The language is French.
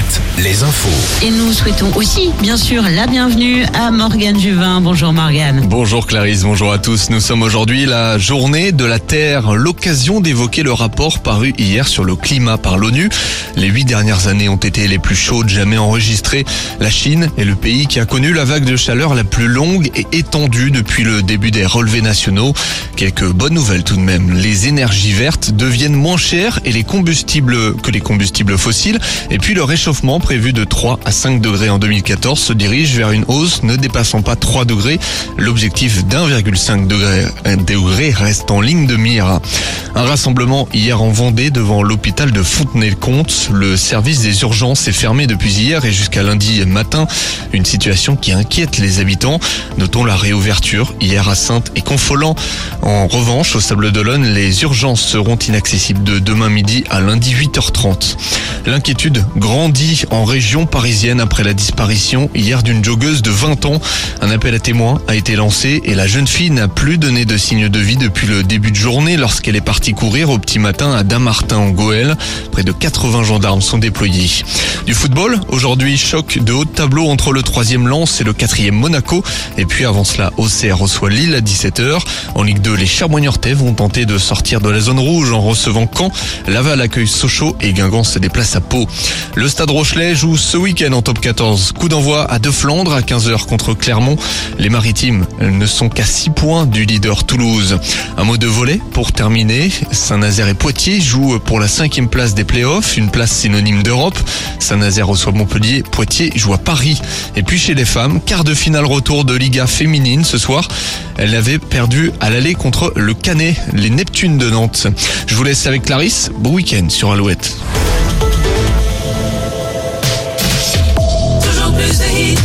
Alouette, les infos. Et nous souhaitons aussi, bien sûr, la bienvenue à Morgane Juvin. Bonjour Morgane. Bonjour Clarisse, bonjour à tous. Nous sommes aujourd'hui la journée de la Terre, l'occasion d'évoquer le rapport paru hier sur le climat par l'ONU. Les huit dernières années ont été les plus chaudes jamais enregistrées. La Chine est le pays qui a connu la vague de chaleur la plus longue et étendue depuis le début des relevés nationaux. Quelques bonnes nouvelles tout de même. Les énergies vertes deviennent moins chères et les combustibles que les combustibles fossiles. Et puis le réchauffement prévu de 3 à 5 degrés en 2014 se dirige vers une hausse ne dépassant pas 3 degrés. L'objectif d'1,5 degré, degré reste en ligne de mire. Un rassemblement hier en Vendée devant l'hôpital de Fontenay-le-Comte. Le service des urgences est fermé depuis hier et jusqu'à lundi matin. Une situation qui inquiète les habitants. Notons la réouverture hier à Sainte et Confolant. En revanche, au Sable d'Olonne, les urgences seront inaccessibles de demain midi à lundi 8h30. L'inquiétude en région parisienne après la disparition hier d'une joggeuse de 20 ans. Un appel à témoins a été lancé et la jeune fille n'a plus donné de signe de vie depuis le début de journée lorsqu'elle est partie courir au petit matin à Damartin en Goël. Près de 80 gendarmes sont déployés. Du football, aujourd'hui choc de haut de tableau entre le troisième Lens et le quatrième Monaco. Et puis avant cela, Auxerre reçoit Lille à 17h. En Ligue 2, les Charbonniortais vont tenter de sortir de la zone rouge en recevant Caen. Laval accueille Sochaux et Guingamp se déplace à Pau. Le Stade Rochelet joue ce week-end en top 14. Coup d'envoi à De Flandre à 15h contre Clermont. Les Maritimes ne sont qu'à 6 points du leader Toulouse. Un mot de volet pour terminer. Saint-Nazaire et Poitiers jouent pour la cinquième place des playoffs, une place synonyme d'Europe. Saint-Nazaire reçoit Montpellier, Poitiers joue à Paris. Et puis chez les femmes, quart de finale retour de Liga féminine ce soir. Elle avait perdu à l'aller contre le Canet, les Neptunes de Nantes. Je vous laisse avec Clarisse. Bon week-end sur Alouette. Toujours plus de